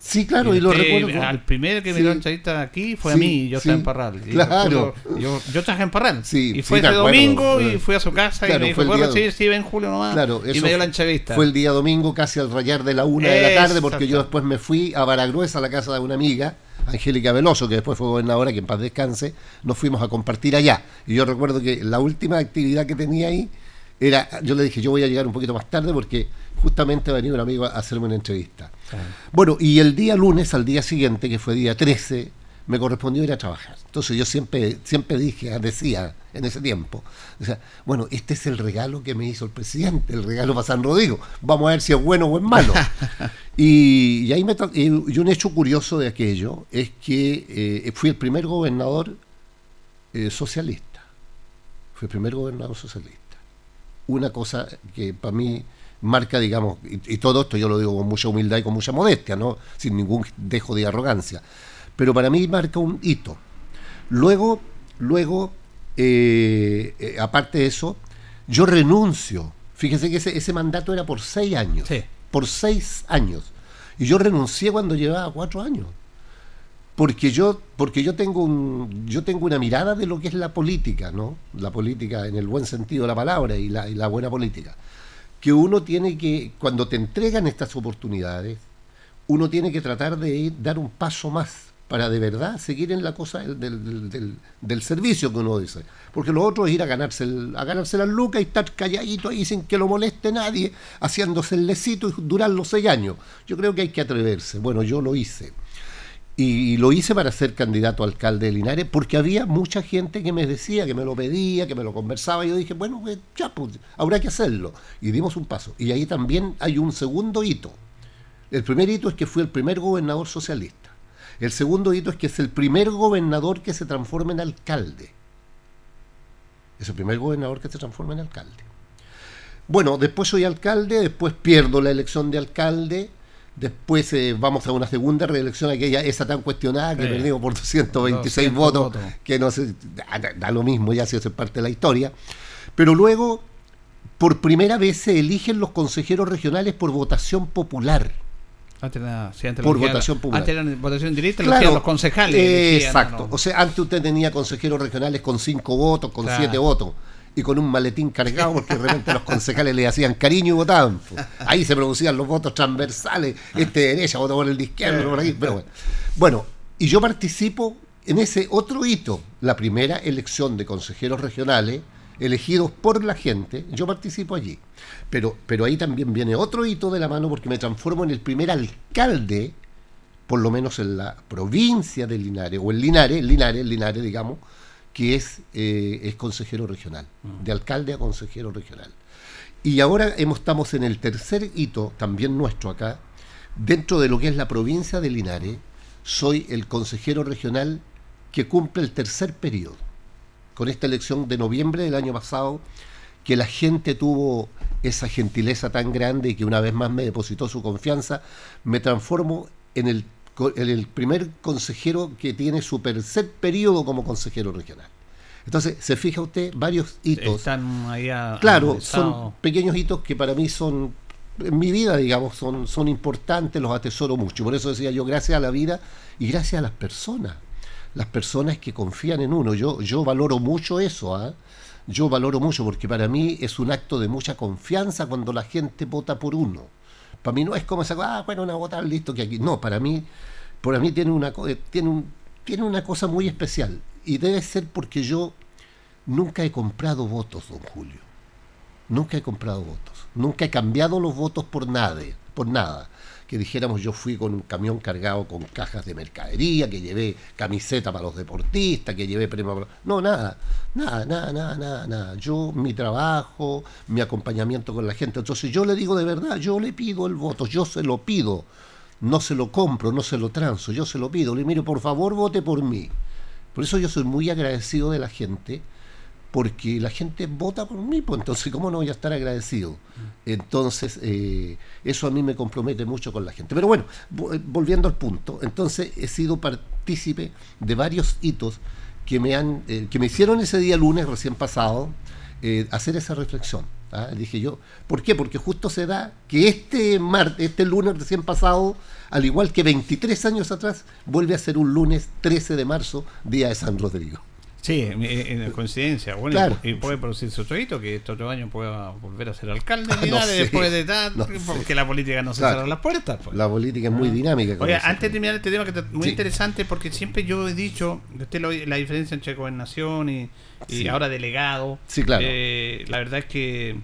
Sí, claro, y, lo recuerdo. Al primer que me Sí. dio entrevista aquí fue a Sí, mí, yo sí, estaba en Parral. Claro. Yo, yo, yo trabajé en Parral. Sí, y sí, fue ese acuerdo. domingo y Eh, fui a su casa claro, y me dijo, ¿puedo recibir si ven Julio nomás? Claro, y me dio la entrevista. Fue el día domingo, casi al rayar de la una de la tarde, porque yo después me fui a Baragruesa, a la casa de una amiga, Angélica Veloso, que después fue gobernadora, que en paz descanse, nos fuimos a compartir allá. Y yo recuerdo que la última actividad que tenía ahí era, yo le dije, yo voy a llegar un poquito más tarde porque justamente va a venir un amigo a hacerme una entrevista. Bueno, y el día lunes, al día siguiente, que fue día 13, me correspondió ir a trabajar. Entonces yo siempre, siempre dije, decía en ese tiempo, o sea, bueno, este es el regalo que me hizo el presidente, el regalo para San Rodrigo. Vamos a ver si es bueno o es malo. y, y ahí me y un hecho curioso de aquello es que eh, fui el primer gobernador eh, socialista. Fui el primer gobernador socialista. Una cosa que para mí marca, digamos, y, y todo esto yo lo digo con mucha humildad y con mucha modestia, ¿no? Sin ningún dejo de arrogancia. Pero para mí marca un hito. Luego, luego, eh, eh, aparte de eso, yo renuncio. Fíjese que ese, ese mandato era por seis años. Por seis años. Y yo renuncié cuando llevaba cuatro años. Porque yo, porque yo tengo un, yo tengo una mirada de lo que es la política, ¿no? La política en el buen sentido de la palabra y la, buena política. Que uno tiene que, cuando te entregan estas oportunidades, uno tiene que tratar de dar un paso más para de verdad seguir en la cosa del- del servicio que uno dice. Porque lo otro es ir a ganarse, el- a ganarse las lucas y estar calladito ahí sin que lo moleste nadie, haciéndose el lecito y durar los seis años. Yo creo que hay que atreverse. Bueno, yo lo hice. Y lo hice para ser candidato a alcalde de Linares porque había mucha gente que me decía, que me lo pedía, que me lo conversaba. Y yo dije, bueno, pues, ya, pues, habrá que hacerlo. Y dimos un paso. Y ahí también hay un segundo hito. El primer hito es que fui el primer gobernador socialista. El segundo hito es que es el primer gobernador que se transforma en alcalde. Es el primer gobernador que se transforma en alcalde. Bueno, después soy alcalde, después pierdo la elección de alcalde, después eh, vamos a una segunda reelección, aquella, esa tan cuestionada que Sí. perdimos por 226 200 votos, votos. que no sé, da, lo mismo, ya si eso es parte de la historia. Pero luego, por primera vez se eligen los consejeros regionales por votación popular. Antes era- sí, Por votación popular. Antes era votación directa, Claro, los concejales. eh, elegían, exacto. ¿no? O sea, antes usted tenía consejeros regionales con cinco votos, con Claro. siete votos, y con un maletín cargado, porque de repente los concejales le hacían cariño y votaban. Ahí se producían los votos transversales, este de derecha, voto por el de izquierda, por aquí. Pero bueno. Bueno, y yo participo en ese otro hito, la primera elección de consejeros regionales elegidos por la gente, yo participo allí. Pero, pero ahí también viene otro hito de la mano porque me transformo en el primer alcalde por lo menos en la provincia de Linares, o en Linares, Linares, Linares, digamos, que es, eh, es consejero regional, de alcalde a consejero regional. Y ahora hemos, estamos en el tercer hito, también nuestro acá, dentro de lo que es la provincia de Linares, soy el consejero regional que cumple el tercer periodo. Con esta elección de noviembre del año pasado, que la gente tuvo esa gentileza tan grande y que una vez más me depositó su confianza, me transformo en el, el primer consejero que tiene su tercer periodo como consejero regional. Entonces, se fija usted, varios hitos. Están ahí a- Claro, son pequeños hitos que para mí son, en mi vida, digamos, son, son importantes, los atesoro mucho. Por eso decía yo, gracias a la vida y gracias a las personas. Las personas que confían en uno. Yo, yo valoro mucho eso, ¿ah? Yo valoro mucho porque para mí es un acto de mucha confianza cuando la gente vota por uno. Para mí no es como cosa, ah, bueno, una votar, listo, que aquí. No, para mí, para mí tiene una, eh, tiene, un, tiene una cosa muy especial. Y debe ser porque yo nunca he comprado votos, don Julio. Nunca he comprado votos. Nunca he cambiado los votos por nada. Por nada. Que dijéramos, yo fui con un camión cargado con cajas de mercadería, que llevé camiseta para los deportistas, que llevé premio. No, nada. Nada, nada, nada, nada, nada. Yo, mi trabajo, mi acompañamiento con la gente. Entonces yo le digo de verdad, yo le pido el voto, yo se lo pido. No se lo compro, no se lo transo, yo se lo pido. Le miro, por favor, vote por mí. Por eso yo soy muy agradecido de la gente, porque la gente vota por mí, pues entonces, ¿cómo no voy a estar agradecido? Entonces, eh, eso a mí me compromete mucho con la gente. Pero bueno, eh, volviendo al punto, entonces he sido partícipe de varios hitos que me han, eh, que me hicieron ese día lunes recién pasado hacer esa reflexión. ¿ah? Dije yo, ¿por qué? Porque justo se da que este martes, este lunes recién pasado, al igual que 23 años atrás, vuelve a ser un lunes 13 de marzo, día de San Rodrigo. Sí, en, en coincidencia. Bueno, Claro. y, puede producirse otro hito, que este otro año pueda volver a ser alcalde Ah, de no sé, después de tal, no sé. porque la política no se Claro. cierra las puertas. pues. La política es muy dinámica. con Oiga, eso. antes de terminar este tema que es muy Sí. interesante, porque siempre yo he dicho, usted lo- la diferencia entre gobernación y, y Sí. ahora delegado. Sí, claro. eh, la verdad es que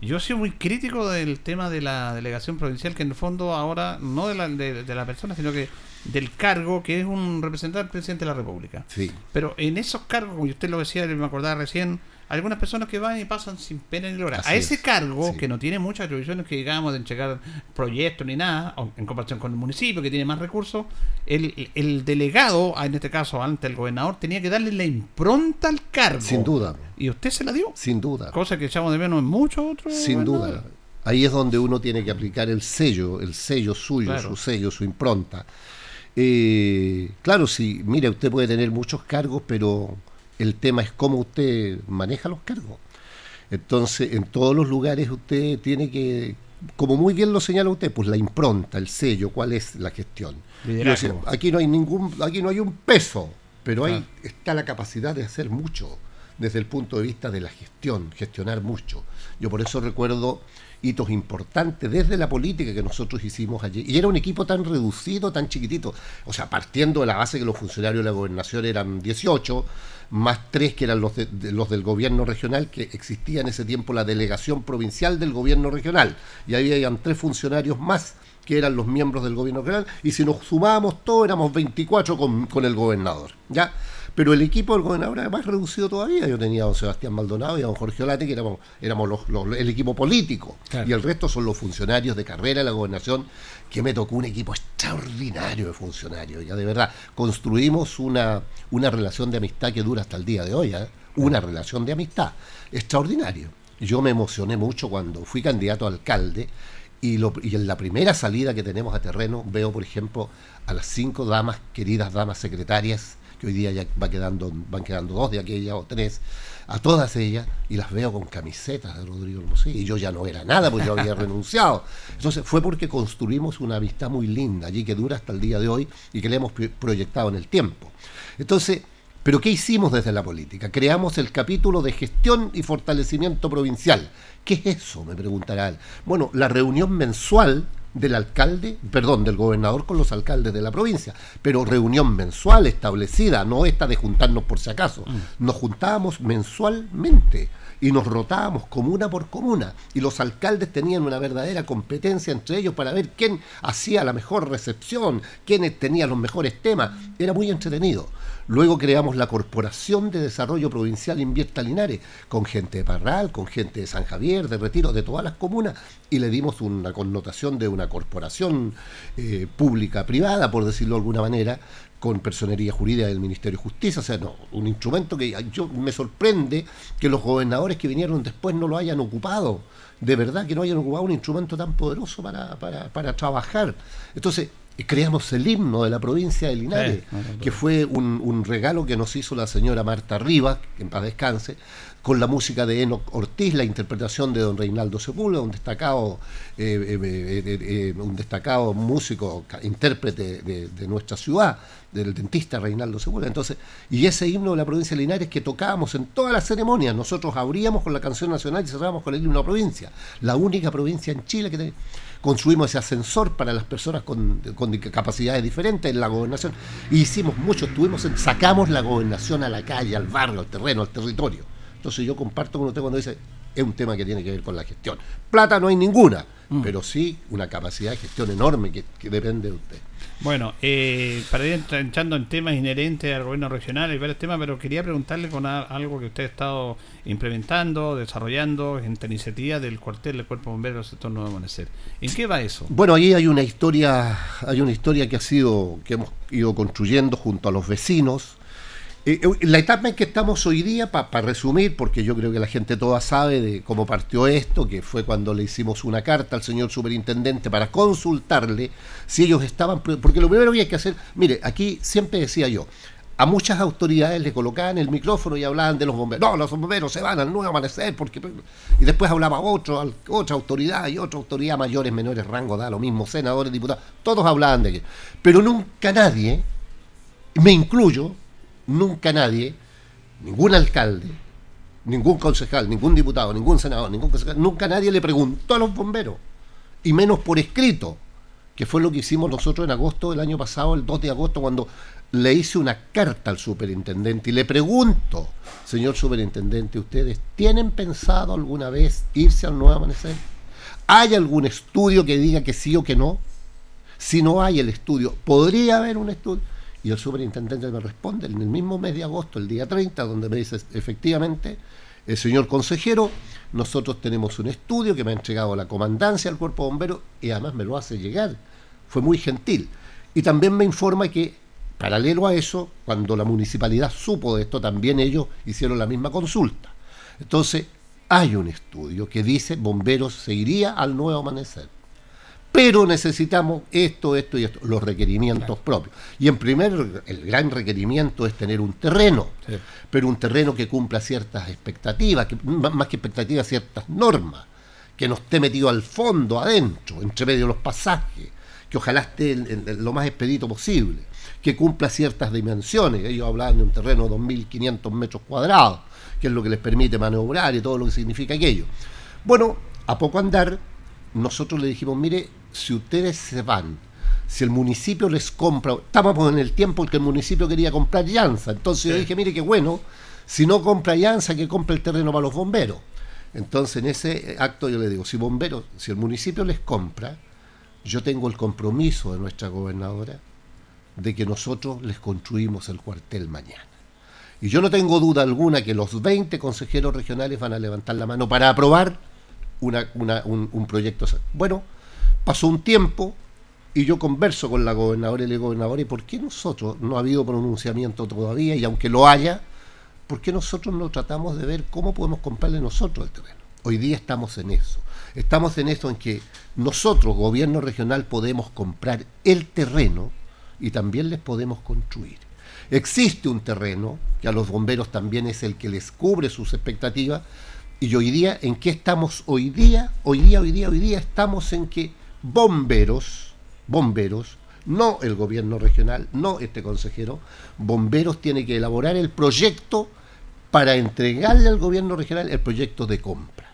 yo soy muy crítico del tema de la delegación provincial, que en el fondo ahora no de la, de, de la persona, sino que del cargo que es un representante del presidente de la República. Sí. Pero en esos cargos, como usted lo decía, me acordaba recién, algunas personas que van y pasan sin pena ni gloria. A ese es, cargo, sí. que no tiene muchas atribuciones que digamos de entregar proyectos ni nada, en comparación con el municipio que tiene más recursos, el, el delegado, en este caso ante el gobernador, tenía que darle la impronta al cargo. Sin duda. Y usted se la dio. Sin duda. Cosa que echamos de menos en muchos otros. Sin duda. Ahí es donde uno tiene que aplicar el sello, el sello suyo, Claro. su sello, su impronta. Eh, claro, sí, mire, usted puede tener muchos cargos, pero el tema es cómo usted maneja los cargos. Entonces, en todos los lugares usted tiene que, como muy bien lo señala usted, pues la impronta, el sello, cuál es la gestión. Decía, aquí no hay ningún, aquí no hay un peso, pero ahí Ah. está la capacidad de hacer mucho desde el punto de vista de la gestión, gestionar mucho. Yo por eso recuerdo hitos importantes desde la política que nosotros hicimos allí. Y era un equipo tan reducido, tan chiquitito. O sea, partiendo de la base que los funcionarios de la gobernación eran 18, más tres que eran los, de- los del gobierno regional, que existía en ese tiempo la delegación provincial del gobierno regional. Y ahí habían tres funcionarios más que eran los miembros del gobierno regional, y si nos sumábamos todos éramos 24 con, con el gobernador. ¿ya? Pero el equipo del gobernador era más reducido todavía. Yo tenía a don Sebastián Maldonado y a don Jorge Olate, que éramos, éramos los- los- el equipo político. Claro. Y el resto son los funcionarios de carrera de la gobernación, que me tocó un equipo extraordinario de funcionarios. Ya de verdad, construimos una, una relación de amistad que dura hasta el día de hoy. ¿eh? Una relación de amistad extraordinario. Yo me emocioné mucho cuando fui candidato a alcalde y, lo- y en la primera salida que tenemos a terreno veo, por ejemplo, a las cinco damas, queridas damas secretarias, que hoy día ya va quedando, van quedando dos de aquellas o tres, a todas ellas, y las veo con camisetas de Rodrigo Hermosilla, y yo ya no era nada, porque yo había renunciado. Entonces fue porque construimos una amistad muy linda allí que dura hasta el día de hoy y que le hemos pro- proyectado en el tiempo. Entonces, ¿pero qué hicimos desde la política? Creamos el capítulo de gestión y fortalecimiento provincial. ¿Qué es eso? Me preguntarán. Bueno, la reunión mensual del alcalde, perdón, del gobernador con los alcaldes de la provincia, pero reunión mensual establecida, no esta de juntarnos por si acaso. Nos juntábamos mensualmente y nos rotábamos comuna por comuna y los alcaldes tenían una verdadera competencia entre ellos para ver quién hacía la mejor recepción, quién tenía los mejores temas. Era muy entretenido. Luego creamos la Corporación de Desarrollo Provincial Invierta Linares, con gente de Parral, con gente de San Javier, de Retiro, de todas las comunas, y le dimos una connotación de una corporación eh, pública privada, por decirlo de alguna manera, con personería jurídica del Ministerio de Justicia, o sea, no, un instrumento que yo me sorprende que los gobernadores que vinieron después no lo hayan ocupado, de verdad que no hayan ocupado un instrumento tan poderoso para, para, para trabajar. Entonces, creamos el himno de la provincia de Linares, Sí, que fue un, un regalo que nos hizo la señora Marta Rivas, que en paz descanse, con la música de Enoch Ortiz, la interpretación de don Reinaldo Sepúlveda, un destacado, eh, eh, eh, un destacado músico, intérprete de, de nuestra ciudad, del dentista Reinaldo Sepúlveda. Entonces, y ese himno de la provincia de Linares que tocábamos en todas las ceremonias, nosotros abríamos con la canción nacional y cerrábamos con el himno de la provincia, la única provincia en Chile que tenía construimos ese ascensor para las personas con, con capacidades diferentes en la gobernación. Y hicimos mucho, estuvimos en- sacamos la gobernación a la calle, al barrio, al terreno, al territorio. Entonces yo comparto con usted cuando dice, es un tema que tiene que ver con la gestión. Plata no hay ninguna, Mm. pero sí una capacidad de gestión enorme que, que depende de usted. Bueno, eh, para ir entra- entrando en temas inherentes al gobierno regional y varios temas, pero quería preguntarle con algo que usted ha estado implementando, desarrollando en esta iniciativa del cuartel del Cuerpo Bombero del sector Nuevo Amanecer. ¿En qué va eso? Bueno, ahí hay una historia, hay una historia que ha sido, que hemos ido construyendo junto a los vecinos. Eh, eh, la etapa en que estamos hoy día, para resumir, porque yo creo que la gente toda sabe de cómo partió esto, que fue cuando le hicimos una carta al señor superintendente para consultarle si ellos estaban, porque lo primero que hay que hacer, mire, aquí siempre decía yo, a muchas autoridades le colocaban el micrófono y hablaban de los bomberos. No, los bomberos se van al nuevo amanecer porque y después hablaba otro, otra autoridad y otra autoridad mayores, menores rangos, da lo mismo, senadores, diputados, todos hablaban de aquello. Pero nunca nadie, me incluyo, nunca nadie, ningún alcalde, ningún concejal, ningún diputado, ningún senador, ningún concejal, nunca nadie le preguntó a los bomberos, y menos por escrito, que fue lo que hicimos nosotros en agosto del año pasado, el 2 de agosto, cuando le hice una carta al superintendente y le pregunto, señor superintendente, ¿ustedes tienen pensado alguna vez irse al nuevo amanecer? ¿Hay algún estudio que diga que sí o que no? Si no hay el estudio, ¿podría haber un estudio? Y el superintendente me responde en el mismo mes de agosto, el día 30, donde me dice, efectivamente, el señor consejero, nosotros tenemos un estudio que me ha entregado la comandancia del cuerpo de bomberos y además me lo hace llegar. Fue muy gentil. Y también me informa que, paralelo a eso, cuando la municipalidad supo de esto, también ellos hicieron la misma consulta. Entonces, hay un estudio que dice bomberos se iría al nuevo amanecer. Pero necesitamos esto, esto y esto, los requerimientos propios. Y en primer, el gran requerimiento es tener un terreno, pero un terreno que cumpla ciertas expectativas, que, más que expectativas, ciertas normas, que no esté metido al fondo, adentro, entre medio de los pasajes, que ojalá esté lo más expedito posible, que cumpla ciertas dimensiones. Ellos hablaban de un terreno de 2.500 metros cuadrados, que es lo que les permite maniobrar y todo lo que significa aquello. Bueno, a poco andar, nosotros le dijimos, mire, si ustedes se van, si el municipio les compra, estábamos en el tiempo en que el municipio quería comprar Llanza, entonces yo dije, mire qué bueno, si no compra Llanza, que compre el terreno para los bomberos. Entonces en ese acto yo le digo, si bomberos, si el municipio les compra, yo tengo el compromiso de nuestra gobernadora de que nosotros les construimos el cuartel mañana. Y yo no tengo duda alguna que los 20 consejeros regionales van a levantar la mano para aprobar una- una- un, un proyecto. Bueno, pasó un tiempo y yo converso con la gobernadora y le digo, gobernadora, ¿y por qué nosotros no ha habido pronunciamiento todavía? Y aunque lo haya, ¿por qué nosotros no tratamos de ver cómo podemos comprarle nosotros el terreno? Hoy día estamos en eso. Estamos en eso en que nosotros, gobierno regional, podemos comprar el terreno y también les podemos construir. Existe un terreno que a los bomberos también es el que les cubre sus expectativas. Y hoy día, ¿en qué estamos hoy día? Hoy día, hoy día, hoy día estamos en que bomberos, bomberos, no el gobierno regional, no este consejero, bomberos tiene que elaborar el proyecto para entregarle al gobierno regional el proyecto de compra.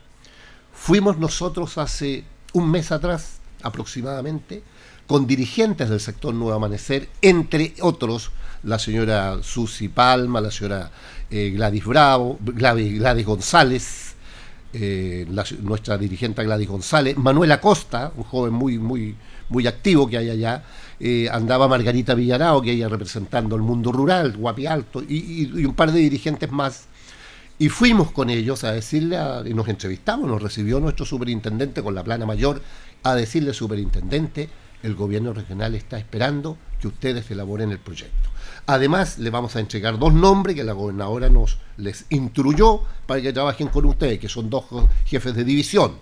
Fuimos nosotros hace un mes atrás aproximadamente con dirigentes del sector Nuevo Amanecer, entre otros la señora Susi Palma, la señora eh, Gladys Bravo, Gladys, Gladys González, eh, nuestra dirigente Gladys González, Manuel Acosta, un joven muy, muy, muy activo que hay allá, eh, andaba Margarita Villarao, que ella representando el mundo rural, Guapi Alto, y, un par de dirigentes más. Y fuimos con ellos a decirle, y nos entrevistamos, nos recibió nuestro superintendente con la plana mayor, a decirle, superintendente, el gobierno regional está esperando que ustedes elaboren el proyecto. Además, le vamos a entregar dos nombres que la gobernadora nos les instruyó para que trabajen con ustedes, que son dos jefes de división,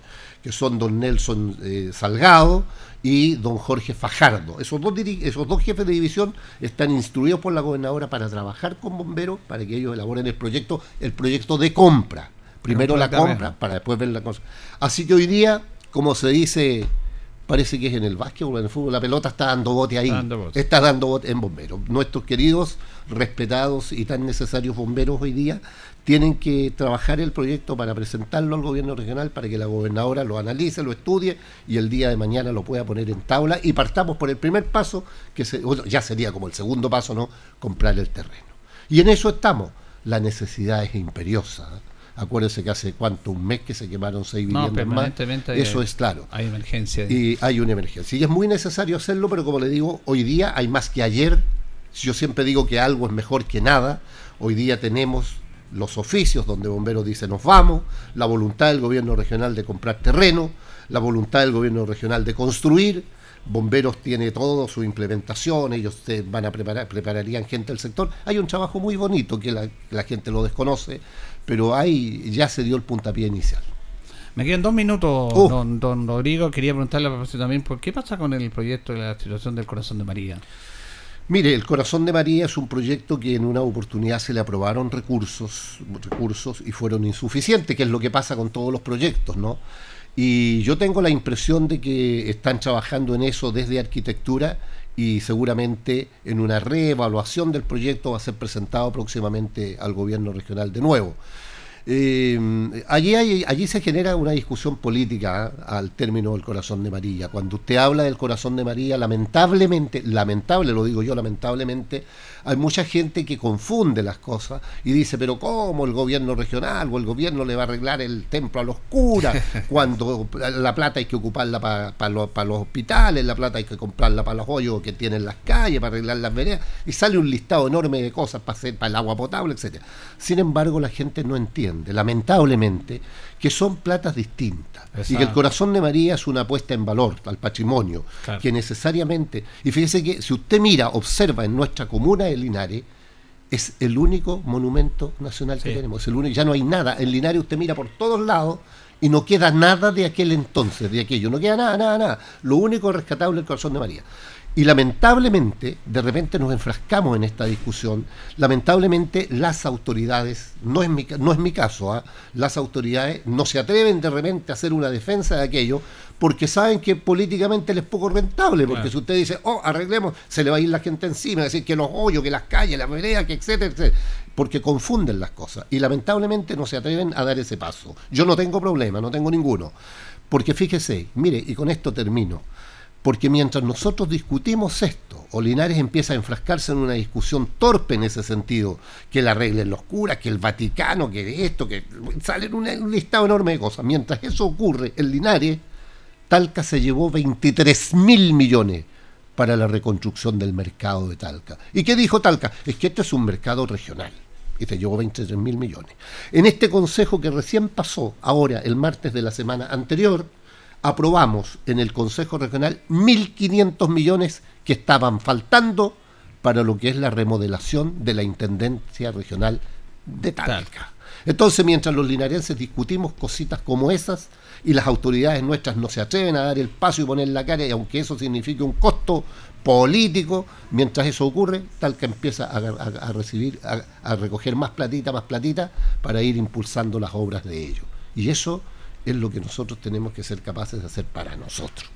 que son don Nelson eh, Salgado y don Jorge Fajardo. Esos dos, esos dos jefes de división están instruidos por la gobernadora para trabajar con bomberos, para que ellos elaboren el proyecto, el proyecto de compra. Primero la Compra para después ver la cosa. Así que hoy día, como se dice, parece que es en el básquetbol, en el fútbol, la pelota está dando bote ahí. Está dando bote. Está dando bote en bomberos. Nuestros queridos, respetados y tan necesarios bomberos hoy día tienen que trabajar el proyecto para presentarlo al gobierno regional para que la gobernadora lo analice, lo estudie y el día de mañana lo pueda poner en tabla y partamos por el primer paso, que se- bueno, ya sería como el segundo paso, ¿no? Comprar el terreno. Y en eso estamos. La necesidad es imperiosa. Acuérdense que hace cuánto, un mes que se quemaron seis No, viviendas más. permanentemente hay- Eso es claro. Hay emergencia. Y hay una emergencia. Y es muy necesario hacerlo, pero como le digo, hoy día hay más que ayer. Yo siempre digo que algo es mejor que nada. Hoy día tenemos los oficios donde bomberos dicen nos vamos, la voluntad del gobierno regional de comprar terreno, la voluntad del gobierno regional de construir. Bomberos tiene todo su implementación, ellos se van a preparar, prepararían gente del sector. Hay un trabajo muy bonito que la, la gente lo desconoce, pero ahí ya se dio el puntapié inicial. Me quedan dos minutos, Uh. don, don Rodrigo. Quería preguntarle a propósito también, ¿por qué pasa con el proyecto de la situación del corazón de María? Mire, el Corazón de María es un proyecto que en una oportunidad se le aprobaron recursos, recursos y fueron insuficientes, que es lo que pasa con todos los proyectos, ¿no? Y yo tengo la impresión de que están trabajando en eso desde arquitectura y seguramente en una reevaluación del proyecto va a ser presentado próximamente al gobierno regional de nuevo. Eh, allí, hay- allí se genera una discusión política ¿ah? al término del corazón de María. Cuando usted habla del corazón de María, lamentablemente, lamentable lo digo yo, lamentablemente, hay mucha gente que confunde las cosas y dice, pero ¿cómo el gobierno regional o el gobierno le va a arreglar el templo a los curas cuando la plata hay que ocuparla para los, pa los hospitales, la plata hay que comprarla para los hoyos que tienen las calles, para arreglar las veredas, y sale un listado enorme de cosas para, hacer, para el agua potable, etcétera. Sin embargo, la gente no entiende, lamentablemente, que son platas distintas. Y que el corazón de María es una apuesta en valor al patrimonio, Claro. que necesariamente, y fíjese que si usted mira, observa en nuestra comuna de Linares, es el único monumento nacional que tenemos, es el único, ya no hay nada, en Linares usted mira por todos lados y no queda nada de aquel entonces, de aquello, no queda nada, nada, nada, lo único rescatable es el corazón de María. Y lamentablemente, de repente nos enfrascamos en esta discusión, lamentablemente las autoridades, no es mi, no es mi caso, ¿ah? las autoridades no se atreven de repente a hacer una defensa de aquello porque saben que políticamente les es poco rentable, porque Claro. si usted dice, oh, arreglemos, se le va a ir la gente encima, decir que los hoyos, que las calles, las veredas, que etcétera, etcétera, porque confunden las cosas y lamentablemente no se atreven a dar ese paso. Yo no tengo problema, no tengo ninguno, porque fíjese, mire, y con esto termino, porque mientras nosotros discutimos esto, o Linares empieza a enfrascarse en una discusión torpe en ese sentido, que la arreglen los curas, que el Vaticano, que esto, que salen un, listado enorme de cosas. Mientras eso ocurre en Linares, Talca se llevó 23 mil millones para la reconstrucción del mercado de Talca. ¿Y qué dijo Talca? Es que este es un mercado regional. Y se llevó 23 mil millones. En este consejo que recién pasó, ahora, el martes de la semana anterior, aprobamos en el Consejo Regional 1.500 millones que estaban faltando para lo que es la remodelación de la Intendencia Regional de Talca. Entonces, mientras los linarenses discutimos cositas como esas y las autoridades nuestras no se atreven a dar el paso y poner la cara, y aunque eso signifique un costo político, mientras eso ocurre, Talca empieza a, a- a recibir, a, a recoger más platita, más platita, para ir impulsando las obras de ellos. Y eso es lo que nosotros tenemos que ser capaces de hacer para nosotros.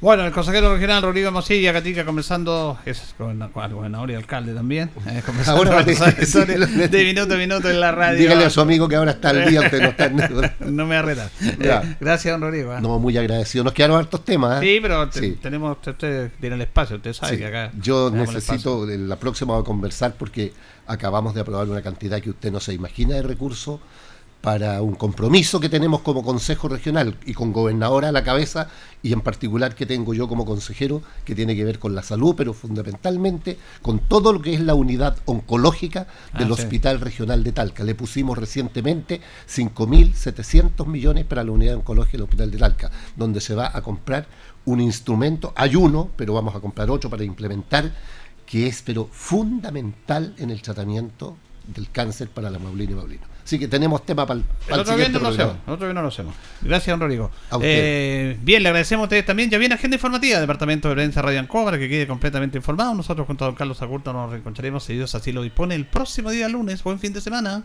Bueno, el consejero regional Rodrigo Mosilla Gatica conversando, es gobernador y alcalde también, eh, conversando Ahora vale. de minuto a minuto en la radio. Dígale a su amigo que ahora está al día, usted no está en- No me arreta. Ya. gracias, don Rodrigo. ¿eh? No, muy agradecido. Nos quedaron hartos temas. ¿eh? Sí, pero te- Sí. tenemos, usted, tiene el espacio, usted sabe Sí, que acá. Yo necesito, la próxima a conversar porque acabamos de aprobar una cantidad que usted no se imagina de recursos para un compromiso que tenemos como Consejo Regional y con gobernadora a la cabeza y en particular que tengo yo como consejero que tiene que ver con la salud, pero fundamentalmente con todo lo que es la unidad oncológica del Ah, sí. Hospital Regional de Talca. Le pusimos recientemente 5.700 millones para la unidad oncológica del Hospital de Talca, donde se va a comprar un instrumento, hay uno, pero vamos a comprar otro para implementar, que es pero fundamental en el tratamiento del cáncer para la Maulina y Maulino. Así que tenemos tema para el, otro viernes siguiente lo hacemos. otro viernes lo hacemos. Gracias, don Rodrigo. Eh, bien, le agradecemos a ustedes también. Ya viene agenda informativa del Departamento de Prensa Radio Ancoa para que quede completamente informado. Nosotros junto a don Carlos Agurto nos reencontraremos, si Dios así lo dispone, el próximo día lunes. Buen fin de semana.